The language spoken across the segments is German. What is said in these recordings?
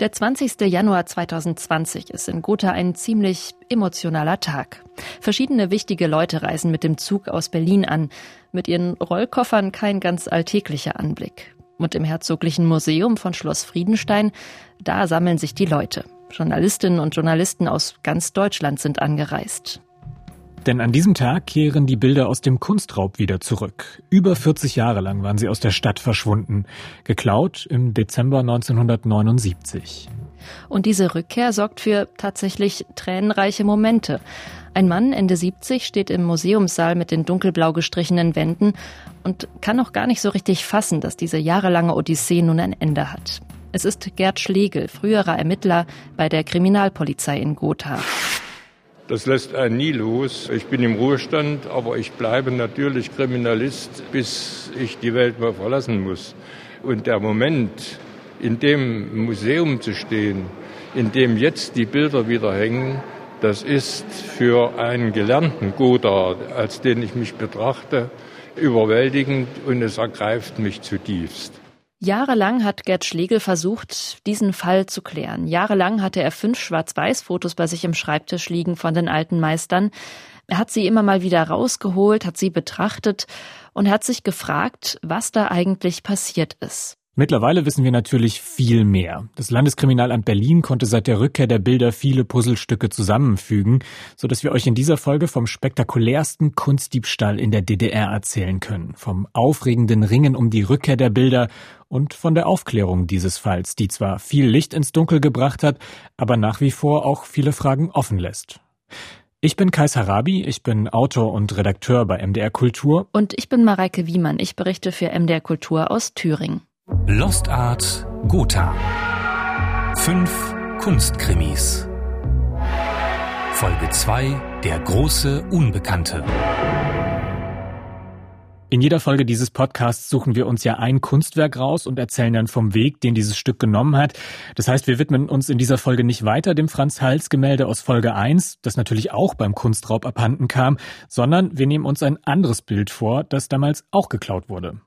Der 20. Januar 2020 ist in Gotha ein ziemlich emotionaler Tag. Verschiedene wichtige Leute reisen mit dem Zug aus Berlin an. Mit ihren Rollkoffern kein ganz alltäglicher Anblick. Und im Herzoglichen Museum von Schloss Friedenstein, da sammeln sich die Leute. Journalistinnen und Journalisten aus ganz Deutschland sind angereist. Denn an diesem Tag kehren die Bilder aus dem Kunstraub wieder zurück. Über 40 Jahre lang waren sie aus der Stadt verschwunden. Geklaut im Dezember 1979. Und diese Rückkehr sorgt für tatsächlich tränenreiche Momente. Ein Mann, Ende 70, steht im Museumssaal mit den dunkelblau gestrichenen Wänden und kann noch gar nicht so richtig fassen, dass diese jahrelange Odyssee nun ein Ende hat. Es ist Gerd Schlegel, früherer Ermittler bei der Kriminalpolizei in Gotha. Das lässt einen nie los. Ich bin im Ruhestand, aber ich bleibe natürlich Kriminalist, bis ich die Welt mal verlassen muss. Und der Moment, in dem Museum zu stehen, in dem jetzt die Bilder wieder hängen, das ist für einen gelernten Goda, als den ich mich betrachte, überwältigend und es ergreift mich zutiefst. Jahrelang hat Gerd Schlegel versucht, diesen Fall zu klären. Jahrelang hatte er fünf Schwarz-Weiß-Fotos bei sich im Schreibtisch liegen von den alten Meistern. Er hat sie immer mal wieder rausgeholt, hat sie betrachtet und hat sich gefragt, was da eigentlich passiert ist. Mittlerweile wissen wir natürlich viel mehr. Das Landeskriminalamt Berlin konnte seit der Rückkehr der Bilder viele Puzzlestücke zusammenfügen, so dass wir euch in dieser Folge vom spektakulärsten Kunstdiebstahl in der DDR erzählen können, vom aufregenden Ringen um die Rückkehr der Bilder und von der Aufklärung dieses Falls, die zwar viel Licht ins Dunkel gebracht hat, aber nach wie vor auch viele Fragen offen lässt. Ich bin Kais Harabi, ich bin Autor und Redakteur bei MDR Kultur. Und ich bin Mareike Wiemann, ich berichte für MDR Kultur aus Thüringen. Lost Art Gotha. Fünf Kunstkrimis. Folge 2 Der große Unbekannte. In jeder Folge dieses Podcasts suchen wir uns ja ein Kunstwerk raus und erzählen dann vom Weg, den dieses Stück genommen hat. Das heißt, wir widmen uns in dieser Folge nicht weiter dem Franz Hals Gemälde aus Folge 1, das natürlich auch beim Kunstraub abhanden kam, sondern wir nehmen uns ein anderes Bild vor, das damals auch geklaut wurde.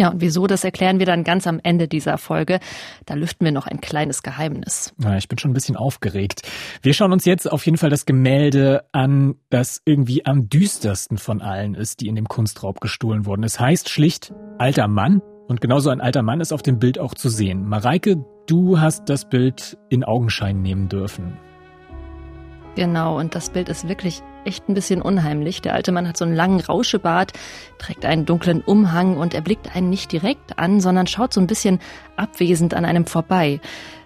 Ja, und wieso, das erklären wir dann ganz am Ende dieser Folge. Da lüften wir noch ein kleines Geheimnis. Ja, ich bin schon ein bisschen aufgeregt. Wir schauen uns jetzt auf jeden Fall das Gemälde an, das irgendwie am düstersten von allen ist, die in dem Kunstraub gestohlen wurden. Es heißt schlicht Alter Mann. Und genauso ein alter Mann ist auf dem Bild auch zu sehen. Mareike, du hast das Bild in Augenschein nehmen dürfen. Genau, und das Bild ist wirklich echt ein bisschen unheimlich. Der alte Mann hat so einen langen Rauschebart, trägt einen dunklen Umhang und er blickt einen nicht direkt an, sondern schaut so ein bisschen abwesend an einem vorbei.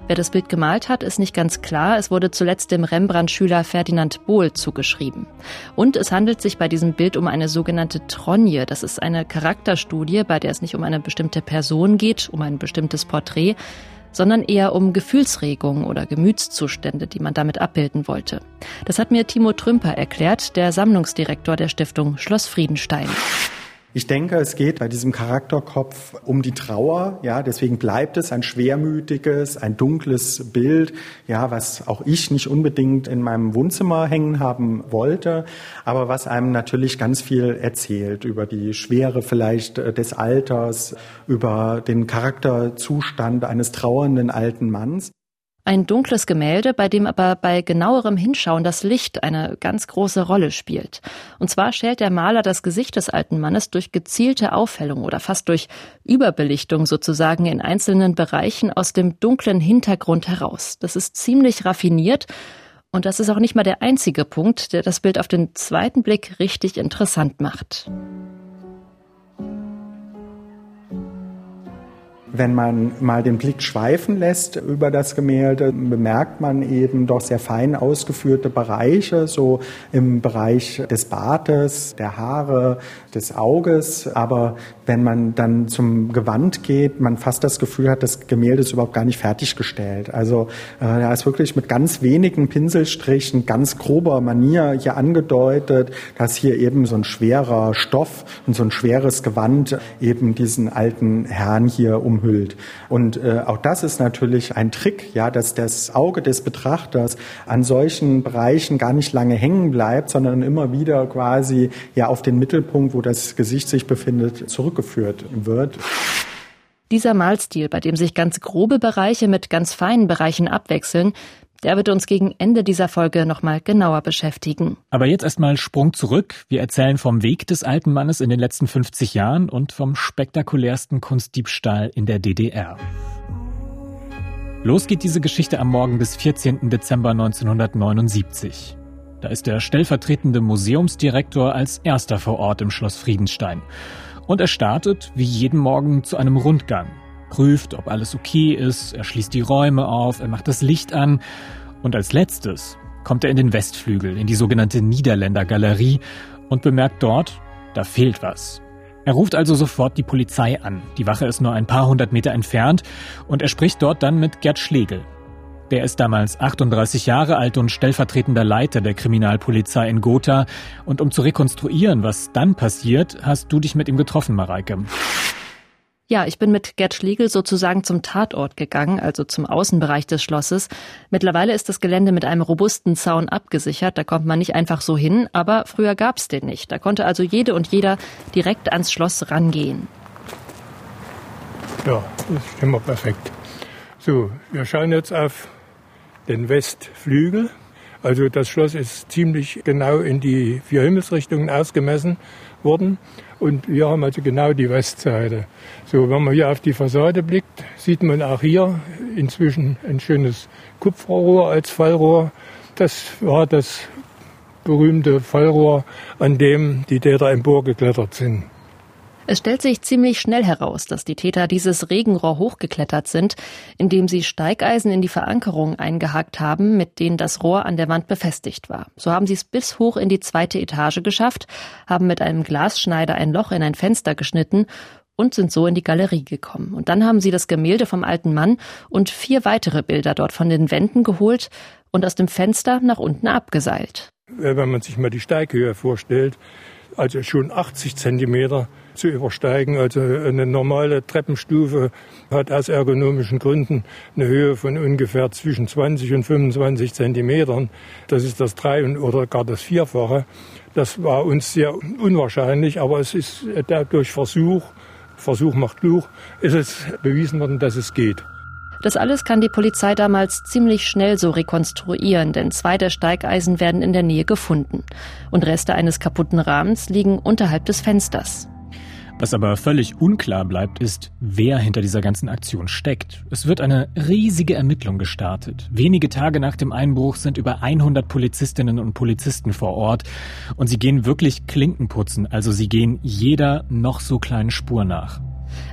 Wer das Bild gemalt hat, ist nicht ganz klar. Es wurde zuletzt dem Rembrandt-Schüler Ferdinand Bohl zugeschrieben. Und es handelt sich bei diesem Bild um eine sogenannte Tronje. Das ist eine Charakterstudie, bei der es nicht um eine bestimmte Person geht, um ein bestimmtes Porträt, sondern eher um Gefühlsregungen oder Gemütszustände, die man damit abbilden wollte. Das hat mir Timo Trümper erklärt, der Sammlungsdirektor der Stiftung Schloss Friedenstein. Ich denke, es geht bei diesem Charakterkopf um die Trauer. Ja, deswegen bleibt es ein schwermütiges, ein dunkles Bild. Ja, was auch ich nicht unbedingt in meinem Wohnzimmer hängen haben wollte, aber was einem natürlich ganz viel erzählt über die Schwere vielleicht äh, des Alters, über den Charakterzustand eines trauernden alten Manns. Ein dunkles Gemälde, bei dem aber bei genauerem Hinschauen das Licht eine ganz große Rolle spielt. Und zwar schält der Maler das Gesicht des alten Mannes durch gezielte Aufhellung oder fast durch Überbelichtung sozusagen in einzelnen Bereichen aus dem dunklen Hintergrund heraus. Das ist ziemlich raffiniert und das ist auch nicht mal der einzige Punkt, der das Bild auf den zweiten Blick richtig interessant macht. Wenn man mal den Blick schweifen lässt über das Gemälde, bemerkt man eben doch sehr fein ausgeführte Bereiche, so im Bereich des Bartes, der Haare, des Auges. Aber wenn man dann zum Gewand geht, man fast das Gefühl hat, das Gemälde ist überhaupt gar nicht fertiggestellt. Also äh, da ist wirklich mit ganz wenigen Pinselstrichen, ganz grober Manier hier angedeutet, dass hier eben so ein schwerer Stoff und so ein schweres Gewand eben diesen alten Herrn hier um umhüllt. Und äh, auch das ist natürlich ein Trick, ja, dass das Auge des Betrachters an solchen Bereichen gar nicht lange hängen bleibt, sondern immer wieder quasi ja auf den Mittelpunkt, wo das Gesicht sich befindet, zurückgeführt wird. Dieser Malstil, bei dem sich ganz grobe Bereiche mit ganz feinen Bereichen abwechseln, der wird uns gegen Ende dieser Folge nochmal genauer beschäftigen. Aber jetzt erstmal Sprung zurück. Wir erzählen vom Weg des alten Mannes in den letzten 50 Jahren und vom spektakulärsten Kunstdiebstahl in der DDR. Los geht diese Geschichte am Morgen des 14. Dezember 1979. Da ist der stellvertretende Museumsdirektor als erster vor Ort im Schloss Friedenstein. Und er startet wie jeden Morgen zu einem Rundgang prüft, ob alles okay ist, er schließt die Räume auf, er macht das Licht an und als letztes kommt er in den Westflügel, in die sogenannte Niederländergalerie und bemerkt dort, da fehlt was. Er ruft also sofort die Polizei an. Die Wache ist nur ein paar hundert Meter entfernt und er spricht dort dann mit Gerd Schlegel. Der ist damals 38 Jahre alt und stellvertretender Leiter der Kriminalpolizei in Gotha. Und um zu rekonstruieren, was dann passiert, hast du dich mit ihm getroffen, Mareike. Ja, ich bin mit Gerd Schlegel sozusagen zum Tatort gegangen, also zum Außenbereich des Schlosses. Mittlerweile ist das Gelände mit einem robusten Zaun abgesichert, da kommt man nicht einfach so hin, aber früher gab's den nicht. Da konnte also jede und jeder direkt ans Schloss rangehen. Ja, das ist immer perfekt. So, wir schauen jetzt auf den Westflügel. Also das Schloss ist ziemlich genau in die vier Himmelsrichtungen ausgemessen worden. Und wir haben also genau die Westseite. So, wenn man hier auf die Fassade blickt, sieht man auch hier inzwischen ein schönes Kupferrohr als Fallrohr. Das war das berühmte Fallrohr, an dem die Täter emporgeklettert sind. Es stellt sich ziemlich schnell heraus, dass die Täter dieses Regenrohr hochgeklettert sind, indem sie Steigeisen in die Verankerung eingehakt haben, mit denen das Rohr an der Wand befestigt war. So haben sie es bis hoch in die zweite Etage geschafft, haben mit einem Glasschneider ein Loch in ein Fenster geschnitten und sind so in die Galerie gekommen. Und dann haben sie das Gemälde vom alten Mann und vier weitere Bilder dort von den Wänden geholt und aus dem Fenster nach unten abgeseilt. Wenn man sich mal die Steighöhe vorstellt, also schon 80 Zentimeter zu übersteigen. Also eine normale Treppenstufe hat aus ergonomischen Gründen eine Höhe von ungefähr zwischen 20 und 25 Zentimetern. Das ist das drei- oder gar das Vierfache. Das war uns sehr unwahrscheinlich, aber es ist durch Versuch, Versuch macht klug, ist es bewiesen worden, dass es geht. Das alles kann die Polizei damals ziemlich schnell so rekonstruieren, denn zwei der Steigeisen werden in der Nähe gefunden. Und Reste eines kaputten Rahmens liegen unterhalb des Fensters. Was aber völlig unklar bleibt, ist, wer hinter dieser ganzen Aktion steckt. Es wird eine riesige Ermittlung gestartet. Wenige Tage nach dem Einbruch sind über 100 Polizistinnen und Polizisten vor Ort und sie gehen wirklich Klinken putzen, also sie gehen jeder noch so kleinen Spur nach.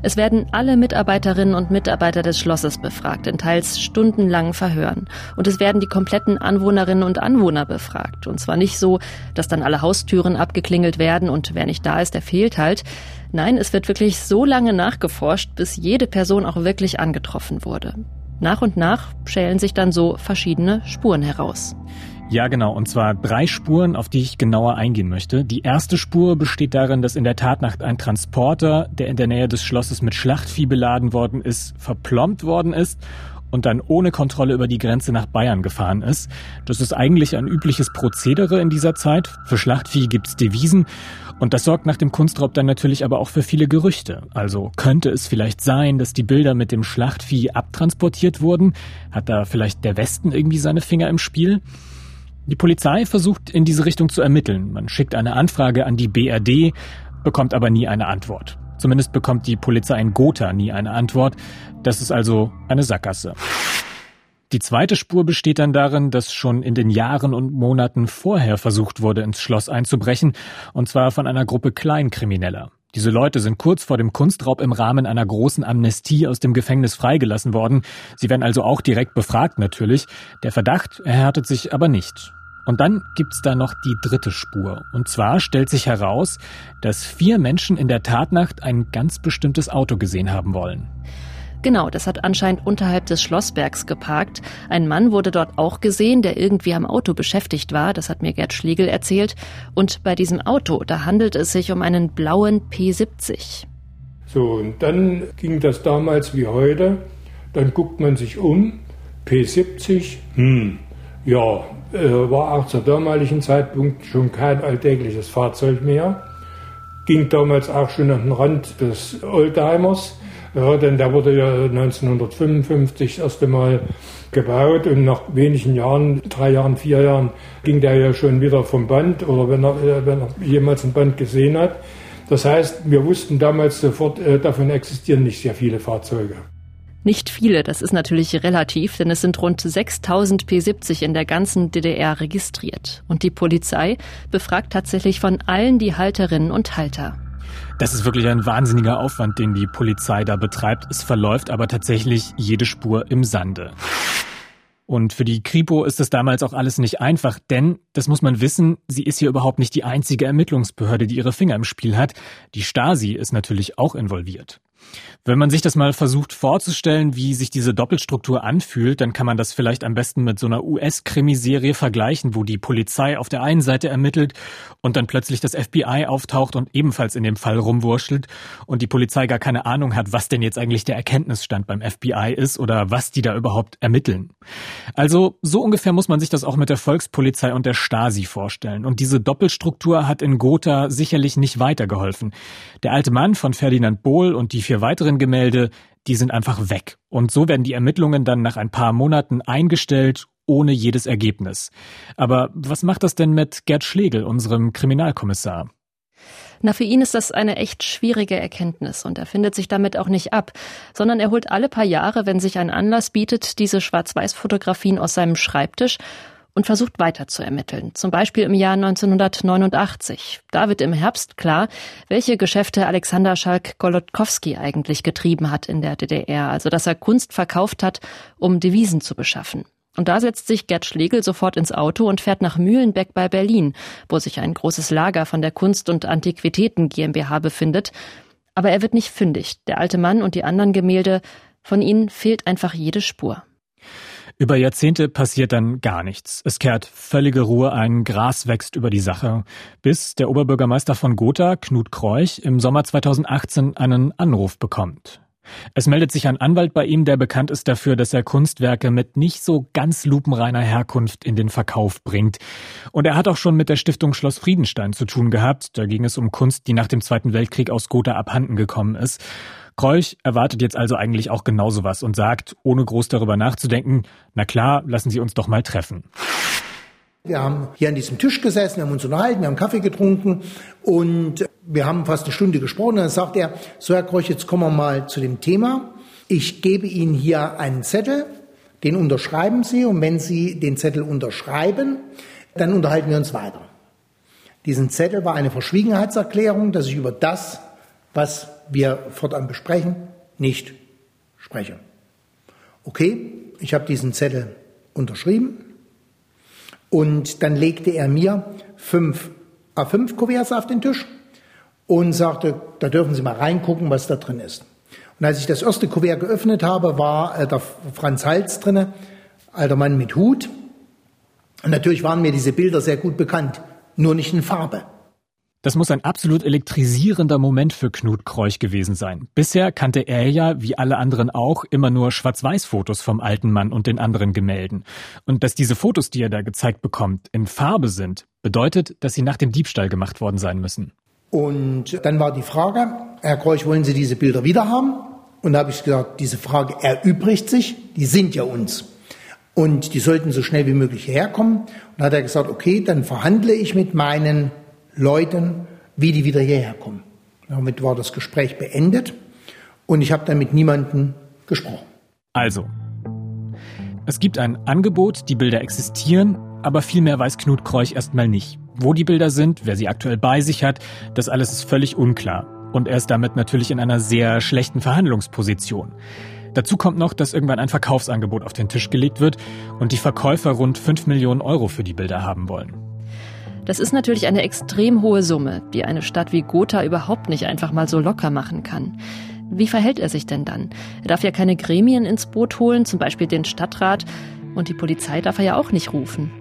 Es werden alle Mitarbeiterinnen und Mitarbeiter des Schlosses befragt, in teils stundenlangen Verhören. Und es werden die kompletten Anwohnerinnen und Anwohner befragt. Und zwar nicht so, dass dann alle Haustüren abgeklingelt werden und wer nicht da ist, der fehlt halt. Nein, es wird wirklich so lange nachgeforscht, bis jede Person auch wirklich angetroffen wurde. Nach und nach schälen sich dann so verschiedene Spuren heraus. Ja, genau. Und zwar drei Spuren, auf die ich genauer eingehen möchte. Die erste Spur besteht darin, dass in der Tatnacht ein Transporter, der in der Nähe des Schlosses mit Schlachtvieh beladen worden ist, verplombt worden ist und dann ohne Kontrolle über die Grenze nach Bayern gefahren ist. Das ist eigentlich ein übliches Prozedere in dieser Zeit. Für Schlachtvieh gibt's Devisen und das sorgt nach dem Kunstraub dann natürlich aber auch für viele Gerüchte. Also könnte es vielleicht sein, dass die Bilder mit dem Schlachtvieh abtransportiert wurden? Hat da vielleicht der Westen irgendwie seine Finger im Spiel? Die Polizei versucht in diese Richtung zu ermitteln. Man schickt eine Anfrage an die BRD, bekommt aber nie eine Antwort. Zumindest bekommt die Polizei in Gotha nie eine Antwort. Das ist also eine Sackgasse. Die zweite Spur besteht dann darin, dass schon in den Jahren und Monaten vorher versucht wurde, ins Schloss einzubrechen, und zwar von einer Gruppe Kleinkrimineller. Diese Leute sind kurz vor dem Kunstraub im Rahmen einer großen Amnestie aus dem Gefängnis freigelassen worden. Sie werden also auch direkt befragt natürlich. Der Verdacht erhärtet sich aber nicht. Und dann gibt's da noch die dritte Spur. Und zwar stellt sich heraus, dass vier Menschen in der Tatnacht ein ganz bestimmtes Auto gesehen haben wollen. Genau, das hat anscheinend unterhalb des Schlossbergs geparkt. Ein Mann wurde dort auch gesehen, der irgendwie am Auto beschäftigt war. Das hat mir Gerd Schlegel erzählt. Und bei diesem Auto, da handelt es sich um einen blauen P70. So, und dann ging das damals wie heute. Dann guckt man sich um. P70, hm, ja, äh, war auch zur damaligen Zeitpunkt schon kein alltägliches Fahrzeug mehr. Ging damals auch schon an den Rand des Oldtimers. Ja, denn der wurde ja 1955 das erste Mal gebaut und nach wenigen Jahren, drei Jahren, vier Jahren, ging der ja schon wieder vom Band oder wenn er, wenn er jemals ein Band gesehen hat. Das heißt, wir wussten damals sofort, äh, davon existieren nicht sehr viele Fahrzeuge. Nicht viele, das ist natürlich relativ, denn es sind rund 6000 P70 in der ganzen DDR registriert. Und die Polizei befragt tatsächlich von allen die Halterinnen und Halter. Das ist wirklich ein wahnsinniger Aufwand, den die Polizei da betreibt. Es verläuft aber tatsächlich jede Spur im Sande. Und für die Kripo ist es damals auch alles nicht einfach, denn, das muss man wissen, sie ist hier überhaupt nicht die einzige Ermittlungsbehörde, die ihre Finger im Spiel hat. Die Stasi ist natürlich auch involviert. Wenn man sich das mal versucht vorzustellen, wie sich diese Doppelstruktur anfühlt, dann kann man das vielleicht am besten mit so einer US-Krimiserie vergleichen, wo die Polizei auf der einen Seite ermittelt und dann plötzlich das FBI auftaucht und ebenfalls in dem Fall rumwurschtelt und die Polizei gar keine Ahnung hat, was denn jetzt eigentlich der Erkenntnisstand beim FBI ist oder was die da überhaupt ermitteln. Also so ungefähr muss man sich das auch mit der Volkspolizei und der Stasi vorstellen. Und diese Doppelstruktur hat in Gotha sicherlich nicht weitergeholfen. Der alte Mann von Ferdinand Bohl und die vier weiteren Gemälde, die sind einfach weg. Und so werden die Ermittlungen dann nach ein paar Monaten eingestellt, ohne jedes Ergebnis. Aber was macht das denn mit Gerd Schlegel, unserem Kriminalkommissar? Na, für ihn ist das eine echt schwierige Erkenntnis und er findet sich damit auch nicht ab, sondern er holt alle paar Jahre, wenn sich ein Anlass bietet, diese Schwarz-Weiß-Fotografien aus seinem Schreibtisch und versucht weiter zu ermitteln. Zum Beispiel im Jahr 1989. Da wird im Herbst klar, welche Geschäfte Alexander Schalk-Golodkowski eigentlich getrieben hat in der DDR. Also, dass er Kunst verkauft hat, um Devisen zu beschaffen. Und da setzt sich Gerd Schlegel sofort ins Auto und fährt nach Mühlenbeck bei Berlin, wo sich ein großes Lager von der Kunst- und Antiquitäten GmbH befindet. Aber er wird nicht fündig. Der alte Mann und die anderen Gemälde, von ihnen fehlt einfach jede Spur. Über Jahrzehnte passiert dann gar nichts. Es kehrt völlige Ruhe ein, Gras wächst über die Sache, bis der Oberbürgermeister von Gotha, Knut Kreuch, im Sommer 2018 einen Anruf bekommt. Es meldet sich ein Anwalt bei ihm, der bekannt ist dafür, dass er Kunstwerke mit nicht so ganz lupenreiner Herkunft in den Verkauf bringt. Und er hat auch schon mit der Stiftung Schloss Friedenstein zu tun gehabt. Da ging es um Kunst, die nach dem Zweiten Weltkrieg aus Gotha abhanden gekommen ist. Kreuch erwartet jetzt also eigentlich auch genauso was und sagt, ohne groß darüber nachzudenken, na klar, lassen Sie uns doch mal treffen. Wir haben hier an diesem Tisch gesessen, haben uns unterhalten, wir haben Kaffee getrunken und wir haben fast eine Stunde gesprochen. Dann sagt er, so Herr Kreuch, jetzt kommen wir mal zu dem Thema. Ich gebe Ihnen hier einen Zettel, den unterschreiben Sie und wenn Sie den Zettel unterschreiben, dann unterhalten wir uns weiter. Diesen Zettel war eine Verschwiegenheitserklärung, dass ich über das, was wir fortan besprechen, nicht spreche. Okay, ich habe diesen Zettel unterschrieben und dann legte er mir fünf A5-Kuverts auf den Tisch und sagte, da dürfen Sie mal reingucken, was da drin ist. Und als ich das erste Kuvert geöffnet habe, war äh, der Franz Hals drinne, alter Mann mit Hut. Und natürlich waren mir diese Bilder sehr gut bekannt, nur nicht in Farbe. Das muss ein absolut elektrisierender Moment für Knut Kreuch gewesen sein. Bisher kannte er ja, wie alle anderen auch, immer nur Schwarz-Weiß-Fotos vom alten Mann und den anderen Gemälden. Und dass diese Fotos, die er da gezeigt bekommt, in Farbe sind, bedeutet, dass sie nach dem Diebstahl gemacht worden sein müssen. Und dann war die Frage, Herr Kreuch, wollen Sie diese Bilder wieder haben? Und da habe ich gesagt, diese Frage erübrigt sich, die sind ja uns. Und die sollten so schnell wie möglich herkommen. Und da hat er gesagt, okay, dann verhandle ich mit meinen Leuten, wie die wieder hierher kommen. Damit war das Gespräch beendet und ich habe dann mit niemandem gesprochen. Also, es gibt ein Angebot, die Bilder existieren, aber viel mehr weiß Knut Kreuch erstmal nicht. Wo die Bilder sind, wer sie aktuell bei sich hat, das alles ist völlig unklar. Und er ist damit natürlich in einer sehr schlechten Verhandlungsposition. Dazu kommt noch, dass irgendwann ein Verkaufsangebot auf den Tisch gelegt wird und die Verkäufer rund 5 Millionen Euro für die Bilder haben wollen. Das ist natürlich eine extrem hohe Summe, die eine Stadt wie Gotha überhaupt nicht einfach mal so locker machen kann. Wie verhält er sich denn dann? Er darf ja keine Gremien ins Boot holen, zum Beispiel den Stadtrat, und die Polizei darf er ja auch nicht rufen.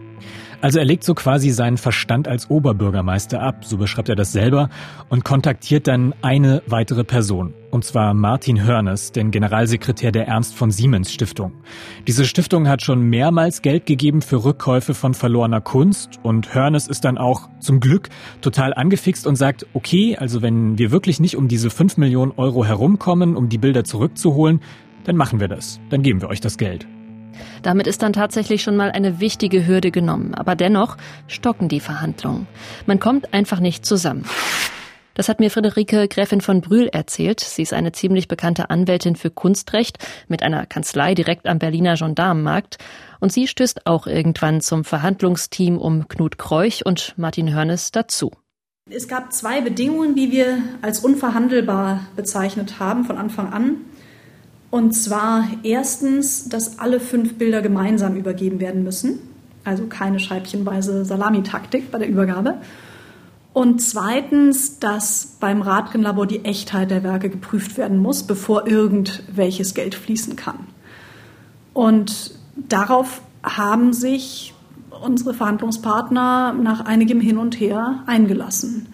Also er legt so quasi seinen Verstand als Oberbürgermeister ab, so beschreibt er das selber, und kontaktiert dann eine weitere Person. Und zwar Martin Hörnes, den Generalsekretär der Ernst von Siemens Stiftung. Diese Stiftung hat schon mehrmals Geld gegeben für Rückkäufe von verlorener Kunst und Hörnes ist dann auch zum Glück total angefixt und sagt, okay, also wenn wir wirklich nicht um diese 5 Millionen Euro herumkommen, um die Bilder zurückzuholen, dann machen wir das. Dann geben wir euch das Geld. Damit ist dann tatsächlich schon mal eine wichtige Hürde genommen. Aber dennoch stocken die Verhandlungen. Man kommt einfach nicht zusammen. Das hat mir Friederike Gräfin von Brühl erzählt. Sie ist eine ziemlich bekannte Anwältin für Kunstrecht mit einer Kanzlei direkt am Berliner Gendarmenmarkt. Und sie stößt auch irgendwann zum Verhandlungsteam um Knut Kreuch und Martin Hörnes dazu. Es gab zwei Bedingungen, die wir als unverhandelbar bezeichnet haben von Anfang an. Und zwar erstens, dass alle fünf Bilder gemeinsam übergeben werden müssen. Also keine scheibchenweise Salamitaktik bei der Übergabe. Und zweitens, dass beim Radgenlabor die Echtheit der Werke geprüft werden muss, bevor irgendwelches Geld fließen kann. Und darauf haben sich unsere Verhandlungspartner nach einigem Hin und Her eingelassen.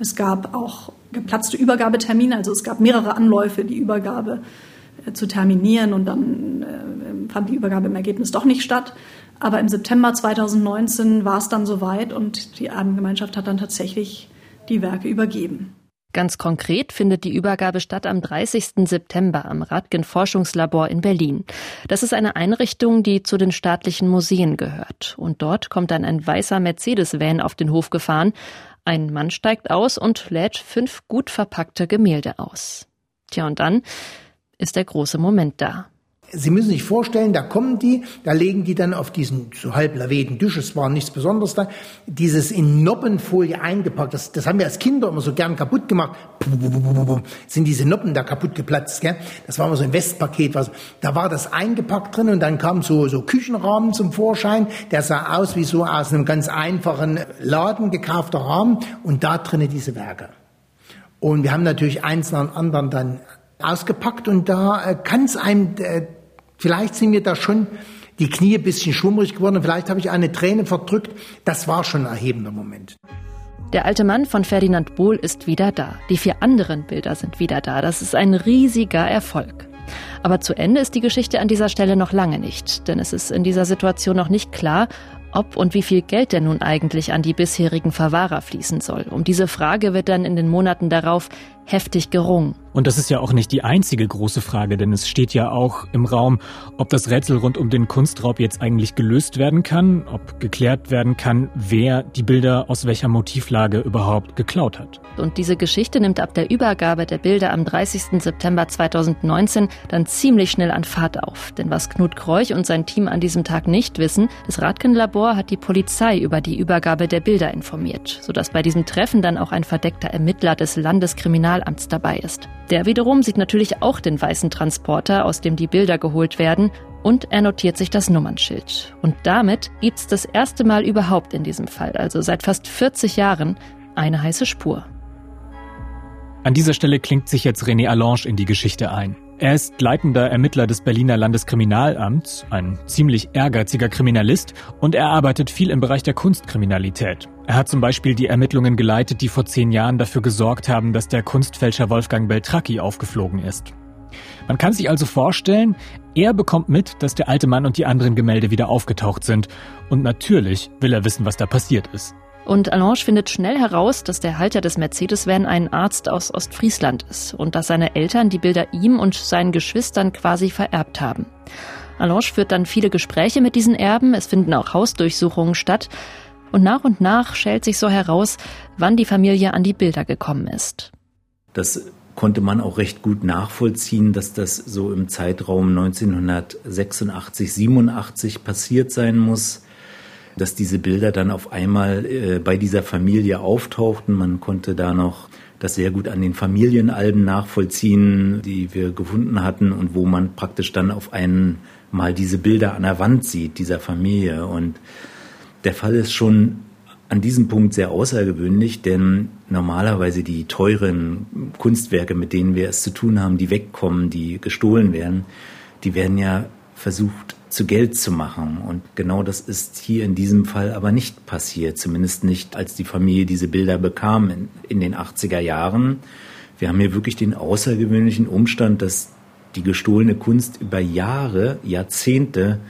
Es gab auch geplatzte Übergabetermine, also es gab mehrere Anläufe, die Übergabe äh, zu terminieren und dann äh, fand die Übergabe im Ergebnis doch nicht statt. Aber im September 2019 war es dann soweit und die Erbengemeinschaft hat dann tatsächlich die Werke übergeben. Ganz konkret findet die Übergabe statt am 30. September am Radgen Forschungslabor in Berlin. Das ist eine Einrichtung, die zu den staatlichen Museen gehört. Und dort kommt dann ein weißer Mercedes-Van auf den Hof gefahren. Ein Mann steigt aus und lädt fünf gut verpackte Gemälde aus. Tja, und dann ist der große Moment da. Sie müssen sich vorstellen, da kommen die, da legen die dann auf diesen so halb laveden Tisch, es war nichts Besonderes da, dieses in Noppenfolie eingepackt, das, das haben wir als Kinder immer so gern kaputt gemacht, sind diese Noppen da kaputt geplatzt, gell? das war immer so ein Westpaket, was, da war das eingepackt drin und dann kam so, so Küchenrahmen zum Vorschein, der sah aus wie so aus einem ganz einfachen Laden gekaufter Rahmen und da drinnen diese Werke. Und wir haben natürlich eins nach dem anderen dann ausgepackt und da äh, kann es einem, äh, vielleicht sind mir da schon die Knie ein bisschen schwummrig geworden und vielleicht habe ich eine Träne verdrückt. Das war schon ein erhebender Moment. Der alte Mann von Ferdinand Bohl ist wieder da. Die vier anderen Bilder sind wieder da. Das ist ein riesiger Erfolg. Aber zu Ende ist die Geschichte an dieser Stelle noch lange nicht, denn es ist in dieser Situation noch nicht klar, ob und wie viel Geld denn nun eigentlich an die bisherigen Verwahrer fließen soll. Um diese Frage wird dann in den Monaten darauf heftig gerungen. Und das ist ja auch nicht die einzige große Frage, denn es steht ja auch im Raum, ob das Rätsel rund um den Kunstraub jetzt eigentlich gelöst werden kann, ob geklärt werden kann, wer die Bilder aus welcher Motivlage überhaupt geklaut hat. Und diese Geschichte nimmt ab der Übergabe der Bilder am 30. September 2019 dann ziemlich schnell an Fahrt auf. Denn was Knut Kreuch und sein Team an diesem Tag nicht wissen, das Radken-Labor hat die Polizei über die Übergabe der Bilder informiert, sodass bei diesem Treffen dann auch ein verdeckter Ermittler des Landeskriminalamts dabei ist. Der wiederum sieht natürlich auch den weißen Transporter, aus dem die Bilder geholt werden, und er notiert sich das Nummernschild. Und damit gibt's das erste Mal überhaupt in diesem Fall, also seit fast 40 Jahren, eine heiße Spur. An dieser Stelle klingt sich jetzt René Allange in die Geschichte ein. Er ist leitender Ermittler des Berliner Landeskriminalamts, ein ziemlich ehrgeiziger Kriminalist und er arbeitet viel im Bereich der Kunstkriminalität. Er hat zum Beispiel die Ermittlungen geleitet, die vor zehn Jahren dafür gesorgt haben, dass der Kunstfälscher Wolfgang Beltracchi aufgeflogen ist. Man kann sich also vorstellen, er bekommt mit, dass der alte Mann und die anderen Gemälde wieder aufgetaucht sind. Und natürlich will er wissen, was da passiert ist. Und Allange findet schnell heraus, dass der Halter des Mercedes-Van ein Arzt aus Ostfriesland ist und dass seine Eltern die Bilder ihm und seinen Geschwistern quasi vererbt haben. Allange führt dann viele Gespräche mit diesen Erben, es finden auch Hausdurchsuchungen statt und nach und nach schält sich so heraus, wann die Familie an die Bilder gekommen ist. Das konnte man auch recht gut nachvollziehen, dass das so im Zeitraum 1986, 87 passiert sein muss dass diese Bilder dann auf einmal äh, bei dieser Familie auftauchten. Man konnte da noch das sehr gut an den Familienalben nachvollziehen, die wir gefunden hatten und wo man praktisch dann auf einmal diese Bilder an der Wand sieht, dieser Familie. Und der Fall ist schon an diesem Punkt sehr außergewöhnlich, denn normalerweise die teuren Kunstwerke, mit denen wir es zu tun haben, die wegkommen, die gestohlen werden, die werden ja versucht zu Geld zu machen. Und genau das ist hier in diesem Fall aber nicht passiert, zumindest nicht, als die Familie diese Bilder bekam in, in den 80er Jahren. Wir haben hier wirklich den außergewöhnlichen Umstand, dass die gestohlene Kunst über Jahre, Jahrzehnte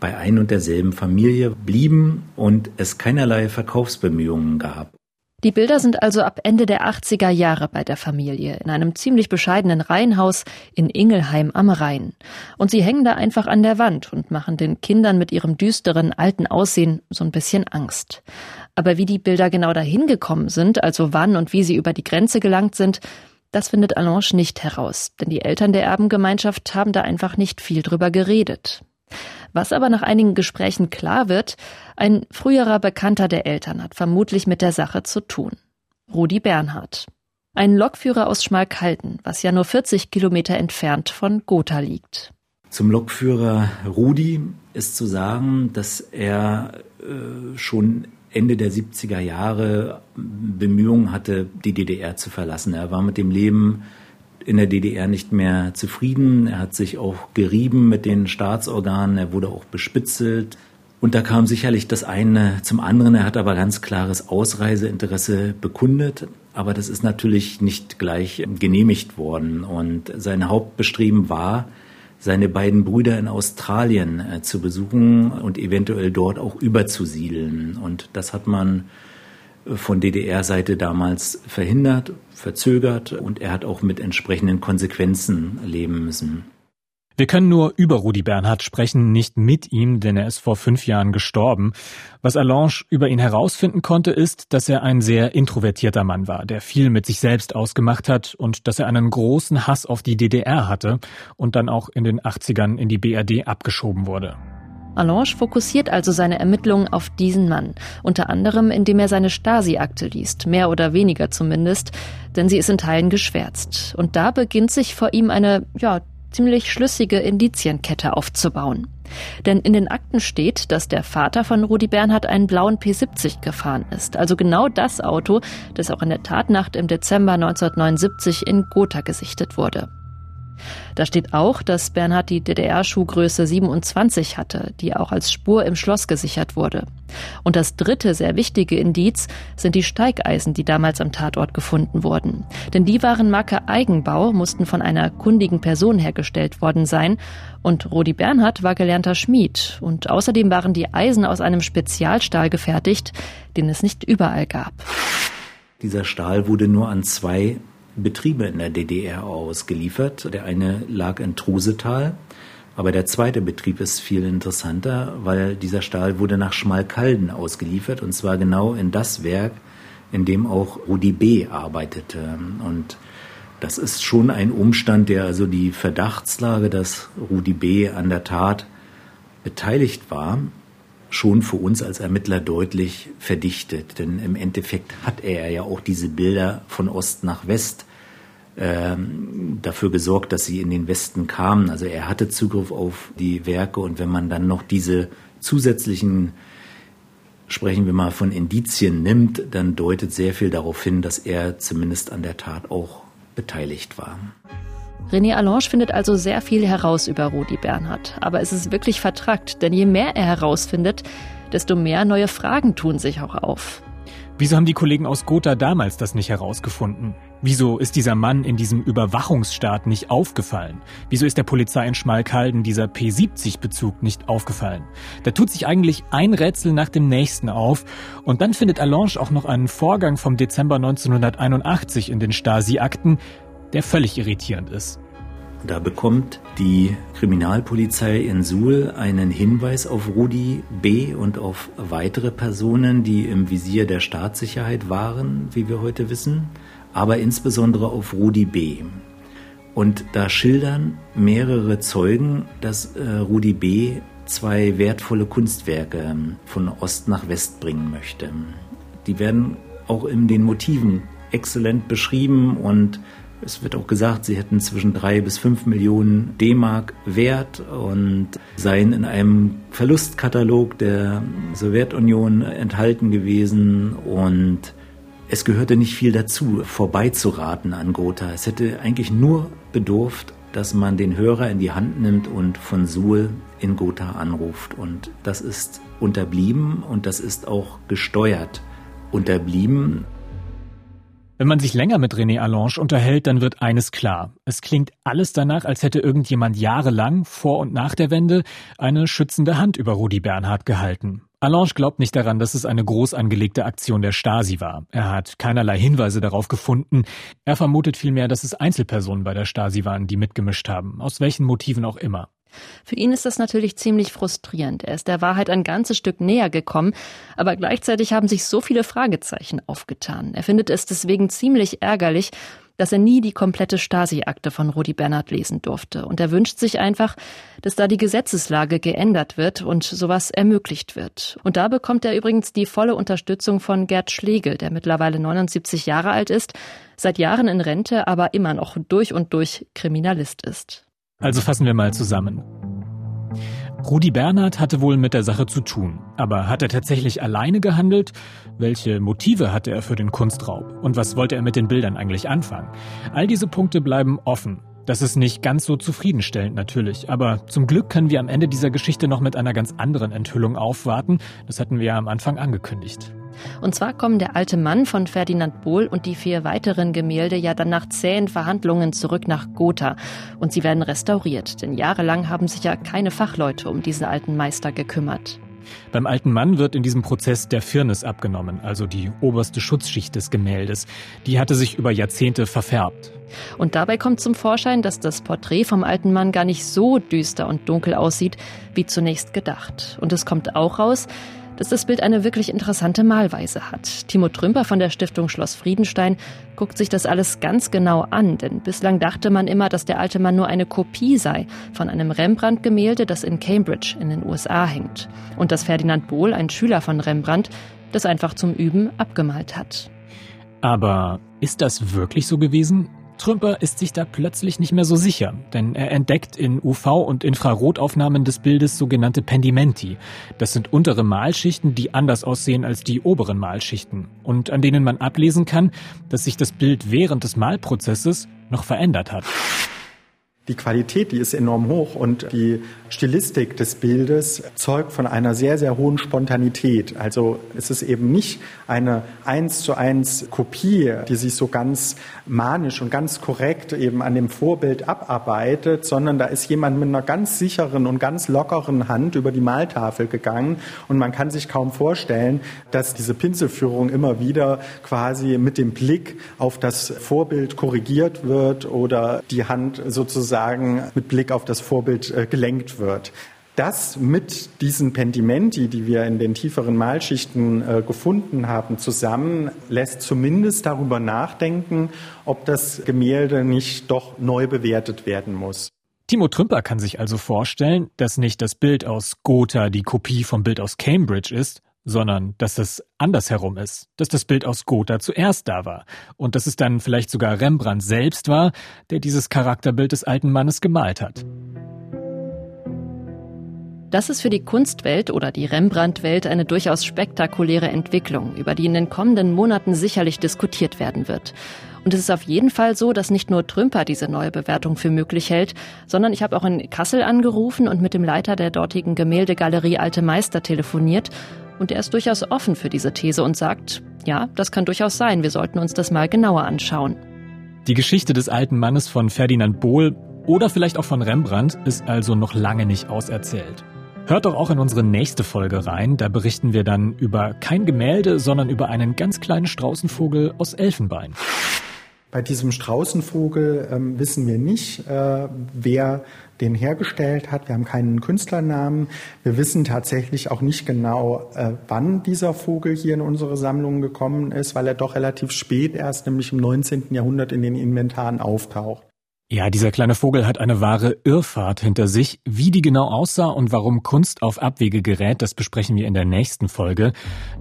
bei ein und derselben Familie blieben und es keinerlei Verkaufsbemühungen gab. Die Bilder sind also ab Ende der 80er Jahre bei der Familie in einem ziemlich bescheidenen Reihenhaus in Ingelheim am Rhein. Und sie hängen da einfach an der Wand und machen den Kindern mit ihrem düsteren alten Aussehen so ein bisschen Angst. Aber wie die Bilder genau dahin gekommen sind, also wann und wie sie über die Grenze gelangt sind, das findet Allange nicht heraus, denn die Eltern der Erbengemeinschaft haben da einfach nicht viel drüber geredet. Was aber nach einigen Gesprächen klar wird, ein früherer Bekannter der Eltern hat vermutlich mit der Sache zu tun. Rudi Bernhard. Ein Lokführer aus Schmalkalden, was ja nur 40 Kilometer entfernt von Gotha liegt. Zum Lokführer Rudi ist zu sagen, dass er äh, schon Ende der 70er Jahre Bemühungen hatte, die DDR zu verlassen. Er war mit dem Leben in der DDR nicht mehr zufrieden. Er hat sich auch gerieben mit den Staatsorganen. Er wurde auch bespitzelt. Und da kam sicherlich das eine zum anderen. Er hat aber ganz klares Ausreiseinteresse bekundet. Aber das ist natürlich nicht gleich genehmigt worden. Und sein Hauptbestreben war, seine beiden Brüder in Australien äh, zu besuchen und eventuell dort auch überzusiedeln. Und das hat man von DDR-Seite damals verhindert, verzögert und er hat auch mit entsprechenden Konsequenzen leben müssen. Wir können nur über Rudi Bernhard sprechen, nicht mit ihm, denn er ist vor fünf Jahren gestorben. Was Allange über ihn herausfinden konnte, ist, dass er ein sehr introvertierter Mann war, der viel mit sich selbst ausgemacht hat und dass er einen großen Hass auf die DDR hatte und dann auch in den 80ern in die BRD abgeschoben wurde. Allange fokussiert also seine Ermittlungen auf diesen Mann, unter anderem indem er seine Stasi-Akte liest, mehr oder weniger zumindest, denn sie ist in Teilen geschwärzt. Und da beginnt sich vor ihm eine, ja, ziemlich schlüssige Indizienkette aufzubauen. Denn in den Akten steht, dass der Vater von Rudi Bernhard einen blauen P70 gefahren ist, also genau das Auto, das auch in der Tatnacht im Dezember 1979 in Gotha gesichtet wurde. Da steht auch, dass Bernhard die DDR-Schuhgröße 27 hatte, die auch als Spur im Schloss gesichert wurde. Und das dritte sehr wichtige Indiz sind die Steigeisen, die damals am Tatort gefunden wurden. Denn die waren Marke Eigenbau, mussten von einer kundigen Person hergestellt worden sein. Und Rudi Bernhard war gelernter Schmied. Und außerdem waren die Eisen aus einem Spezialstahl gefertigt, den es nicht überall gab. Dieser Stahl wurde nur an zwei Betriebe in der DDR ausgeliefert. Der eine lag in Trusetal, aber der zweite Betrieb ist viel interessanter, weil dieser Stahl wurde nach Schmalkalden ausgeliefert und zwar genau in das Werk, in dem auch Rudi B. arbeitete. Und das ist schon ein Umstand, der also die Verdachtslage, dass Rudi B. an der Tat beteiligt war, schon für uns als Ermittler deutlich verdichtet. Denn im Endeffekt hat er ja auch diese Bilder von Ost nach West ähm, dafür gesorgt, dass sie in den Westen kamen. Also er hatte Zugriff auf die Werke und wenn man dann noch diese zusätzlichen sprechen wir mal von Indizien nimmt, dann deutet sehr viel darauf hin, dass er zumindest an der Tat auch beteiligt war. René Allange findet also sehr viel heraus über Rudi Bernhard. Aber es ist wirklich vertrackt, denn je mehr er herausfindet, desto mehr neue Fragen tun sich auch auf. Wieso haben die Kollegen aus Gotha damals das nicht herausgefunden? Wieso ist dieser Mann in diesem Überwachungsstaat nicht aufgefallen? Wieso ist der Polizei in Schmalkalden dieser P70-Bezug nicht aufgefallen? Da tut sich eigentlich ein Rätsel nach dem nächsten auf und dann findet Allange auch noch einen Vorgang vom Dezember 1981 in den Stasi-Akten, der völlig irritierend ist. Da bekommt die Kriminalpolizei in Suhl einen Hinweis auf Rudi B. und auf weitere Personen, die im Visier der Staatssicherheit waren, wie wir heute wissen, aber insbesondere auf Rudi B. Und da schildern mehrere Zeugen, dass äh, Rudi B. zwei wertvolle Kunstwerke ähm, von Ost nach West bringen möchte. Die werden auch in den Motiven exzellent beschrieben und es wird auch gesagt, sie hätten zwischen drei bis fünf Millionen D-Mark Wert und seien in einem Verlustkatalog der Sowjetunion enthalten gewesen und es gehörte nicht viel dazu, vorbeizuraten an Gotha. Es hätte eigentlich nur bedurft dass man den Hörer in die Hand nimmt und von Suhl in Gotha anruft. Und das ist unterblieben und das ist auch gesteuert unterblieben. Wenn man sich länger mit René Allange unterhält, dann wird eines klar. Es klingt alles danach, als hätte irgendjemand jahrelang, vor und nach der Wende, eine schützende Hand über Rudi Bernhard gehalten. Allange glaubt nicht daran, dass es eine groß angelegte Aktion der Stasi war. Er hat keinerlei Hinweise darauf gefunden. Er vermutet vielmehr, dass es Einzelpersonen bei der Stasi waren, die mitgemischt haben, aus welchen Motiven auch immer. Für ihn ist das natürlich ziemlich frustrierend. Er ist der Wahrheit ein ganzes Stück näher gekommen, aber gleichzeitig haben sich so viele Fragezeichen aufgetan. Er findet es deswegen ziemlich ärgerlich, dass er nie die komplette Stasi-Akte von Rudi Bernhard lesen durfte. Und er wünscht sich einfach, dass da die Gesetzeslage geändert wird und sowas ermöglicht wird. Und da bekommt er übrigens die volle Unterstützung von Gerd Schlegel, der mittlerweile 79 Jahre alt ist, seit Jahren in Rente, aber immer noch durch und durch Kriminalist ist. Also fassen wir mal zusammen. Rudi Bernhard hatte wohl mit der Sache zu tun. Aber hat er tatsächlich alleine gehandelt? Welche Motive hatte er für den Kunstraub? Und was wollte er mit den Bildern eigentlich anfangen? All diese Punkte bleiben offen. Das ist nicht ganz so zufriedenstellend natürlich, aber zum Glück können wir am Ende dieser Geschichte noch mit einer ganz anderen Enthüllung aufwarten. Das hatten wir ja am Anfang angekündigt. Und zwar kommen der alte Mann von Ferdinand Bohl und die vier weiteren Gemälde ja dann nach zähen Verhandlungen zurück nach Gotha. Und sie werden restauriert, denn jahrelang haben sich ja keine Fachleute um diesen alten Meister gekümmert. Beim alten Mann wird in diesem Prozess der Firnis abgenommen, also die oberste Schutzschicht des Gemäldes. Die hatte sich über Jahrzehnte verfärbt. Und dabei kommt zum Vorschein, dass das Porträt vom alten Mann gar nicht so düster und dunkel aussieht, wie zunächst gedacht. Und es kommt auch raus, dass das Bild eine wirklich interessante Malweise hat. Timo Trümper von der Stiftung Schloss Friedenstein guckt sich das alles ganz genau an, denn bislang dachte man immer, dass der alte Mann nur eine Kopie sei von einem Rembrandt-Gemälde, das in Cambridge in den USA hängt. Und dass Ferdinand Bohl, ein Schüler von Rembrandt, das einfach zum Üben abgemalt hat. Aber ist das wirklich so gewesen? Trümper ist sich da plötzlich nicht mehr so sicher, denn er entdeckt in UV- und Infrarotaufnahmen des Bildes sogenannte Pendimenti. Das sind untere Malschichten, die anders aussehen als die oberen Malschichten und an denen man ablesen kann, dass sich das Bild während des Malprozesses noch verändert hat die Qualität, die ist enorm hoch und die Stilistik des Bildes zeugt von einer sehr, sehr hohen Spontanität. Also es ist eben nicht eine eins zu eins Kopie, die sich so ganz manisch und ganz korrekt eben an dem Vorbild abarbeitet, sondern da ist jemand mit einer ganz sicheren und ganz lockeren Hand über die Maltafel gegangen und man kann sich kaum vorstellen, dass diese Pinselführung immer wieder quasi mit dem Blick auf das Vorbild korrigiert wird oder die Hand sozusagen sozusagen mit Blick auf das Vorbild äh, gelenkt wird. Das mit diesen Pendimenti, die wir in den tieferen Malschichten äh, gefunden haben, zusammen lässt zumindest darüber nachdenken, ob das Gemälde nicht doch neu bewertet werden muss. Timo Trümper kann sich also vorstellen, dass nicht das Bild aus Gotha die Kopie vom Bild aus Cambridge ist, sondern dass es andersherum ist, dass das Bild aus Gotha zuerst da war und dass es dann vielleicht sogar Rembrandt selbst war, der dieses Charakterbild des alten Mannes gemalt hat. Das ist für die Kunstwelt oder die Rembrandt-Welt eine durchaus spektakuläre Entwicklung, über die in den kommenden Monaten sicherlich diskutiert werden wird. Und es ist auf jeden Fall so, dass nicht nur Trümper diese neue Bewertung für möglich hält, sondern ich habe auch in Kassel angerufen und mit dem Leiter der dortigen Gemäldegalerie Alte Meister telefoniert und er ist durchaus offen für diese These und sagt, ja, das kann durchaus sein, wir sollten uns das mal genauer anschauen. Die Geschichte des alten Mannes von Ferdinand Bohl oder vielleicht auch von Rembrandt ist also noch lange nicht auserzählt. Hört doch auch in unsere nächste Folge rein, da berichten wir dann über kein Gemälde, sondern über einen ganz kleinen Straußenvogel aus Elfenbein. Bei diesem Straußenvogel ähm, wissen wir nicht, äh, wer den hergestellt hat. Wir haben keinen Künstlernamen. Wir wissen tatsächlich auch nicht genau, äh, wann dieser Vogel hier in unsere Sammlung gekommen ist, weil er doch relativ spät erst, nämlich im 19. Jahrhundert in den Inventaren auftaucht. Ja, dieser kleine Vogel hat eine wahre Irrfahrt hinter sich. Wie die genau aussah und warum Kunst auf Abwege gerät, das besprechen wir in der nächsten Folge.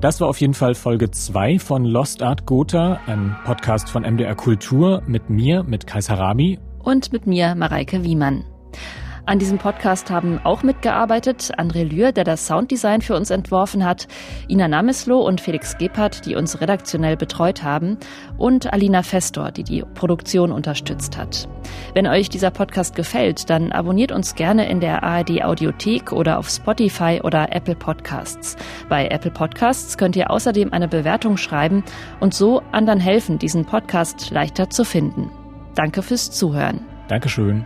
Das war auf jeden Fall Folge 2 von Lost Art Gotha, ein Podcast von MDR Kultur mit mir, mit Kais Harabi. Und mit mir, Mareike Wiemann. An diesem Podcast haben auch mitgearbeitet André Lühr, der das Sounddesign für uns entworfen hat, Ina Namislo und Felix Gebhardt, die uns redaktionell betreut haben und Alina Festor, die die Produktion unterstützt hat. Wenn euch dieser Podcast gefällt, dann abonniert uns gerne in der ARD Audiothek oder auf Spotify oder Apple Podcasts. Bei Apple Podcasts könnt ihr außerdem eine Bewertung schreiben und so anderen helfen, diesen Podcast leichter zu finden. Danke fürs Zuhören. Dankeschön.